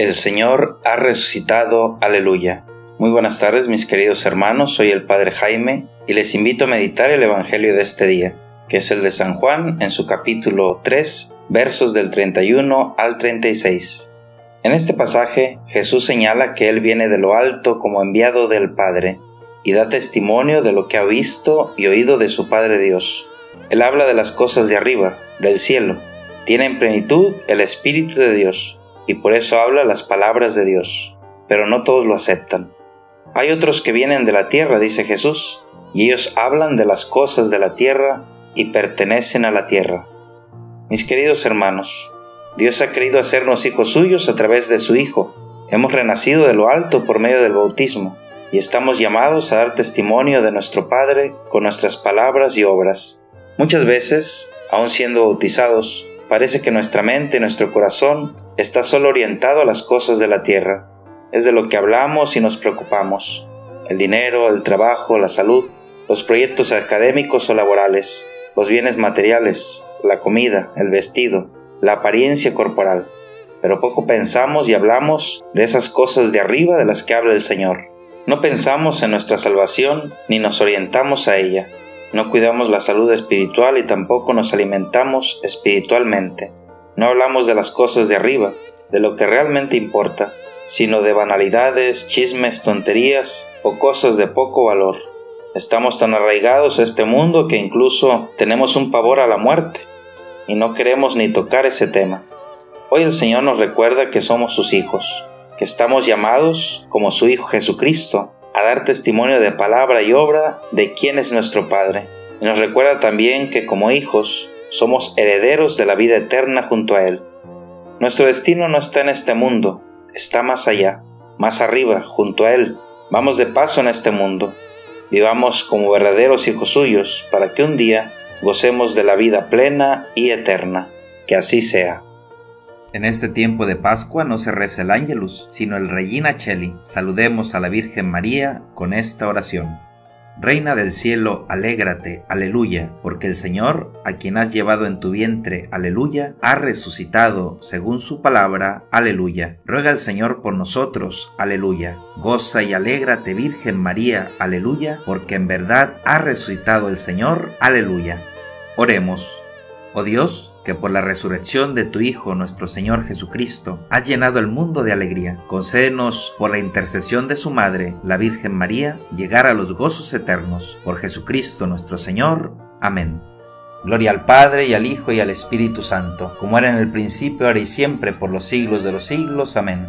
El Señor ha resucitado, aleluya. Muy buenas tardes mis queridos hermanos, soy el Padre Jaime y les invito a meditar el Evangelio de este día, que es el de San Juan en su capítulo 3, versos del 31 al 36. En este pasaje Jesús señala que Él viene de lo alto como enviado del Padre y da testimonio de lo que ha visto y oído de su Padre Dios. Él habla de las cosas de arriba, del cielo. Tiene en plenitud el Espíritu de Dios y por eso habla las palabras de Dios, pero no todos lo aceptan. Hay otros que vienen de la tierra, dice Jesús, y ellos hablan de las cosas de la tierra y pertenecen a la tierra. Mis queridos hermanos, Dios ha querido hacernos hijos suyos a través de su Hijo. Hemos renacido de lo alto por medio del bautismo y estamos llamados a dar testimonio de nuestro Padre con nuestras palabras y obras. Muchas veces, aun siendo bautizados, parece que nuestra mente y nuestro corazón está solo orientado a las cosas de la tierra. Es de lo que hablamos y nos preocupamos. El dinero, el trabajo, la salud, los proyectos académicos o laborales, los bienes materiales, la comida, el vestido, la apariencia corporal. Pero poco pensamos y hablamos de esas cosas de arriba de las que habla el Señor. No pensamos en nuestra salvación ni nos orientamos a ella. No cuidamos la salud espiritual y tampoco nos alimentamos espiritualmente. No hablamos de las cosas de arriba, de lo que realmente importa, sino de banalidades, chismes, tonterías o cosas de poco valor. Estamos tan arraigados a este mundo que incluso tenemos un pavor a la muerte y no queremos ni tocar ese tema. Hoy el Señor nos recuerda que somos sus hijos, que estamos llamados, como su Hijo Jesucristo, a dar testimonio de palabra y obra de quién es nuestro Padre. Y nos recuerda también que como hijos somos herederos de la vida eterna junto a Él. Nuestro destino no está en este mundo, está más allá, más arriba, junto a Él. Vamos de paso en este mundo. Vivamos como verdaderos hijos suyos para que un día gocemos de la vida plena y eterna. Que así sea. En este tiempo de Pascua no se reza el Ángelus, sino el Regina Cheli. Saludemos a la Virgen María con esta oración. Reina del cielo, alégrate, aleluya, porque el Señor, a quien has llevado en tu vientre, aleluya, ha resucitado según su palabra, aleluya. Ruega al Señor por nosotros, aleluya. Goza y alégrate, Virgen María, aleluya, porque en verdad ha resucitado el Señor, aleluya. Oremos. Oh Dios, que por la resurrección de tu Hijo nuestro Señor Jesucristo has llenado el mundo de alegría, concédenos por la intercesión de su Madre, la Virgen María, llegar a los gozos eternos. Por Jesucristo nuestro Señor. Amén. Gloria al Padre y al Hijo y al Espíritu Santo, como era en el principio, ahora y siempre, por los siglos de los siglos. Amén.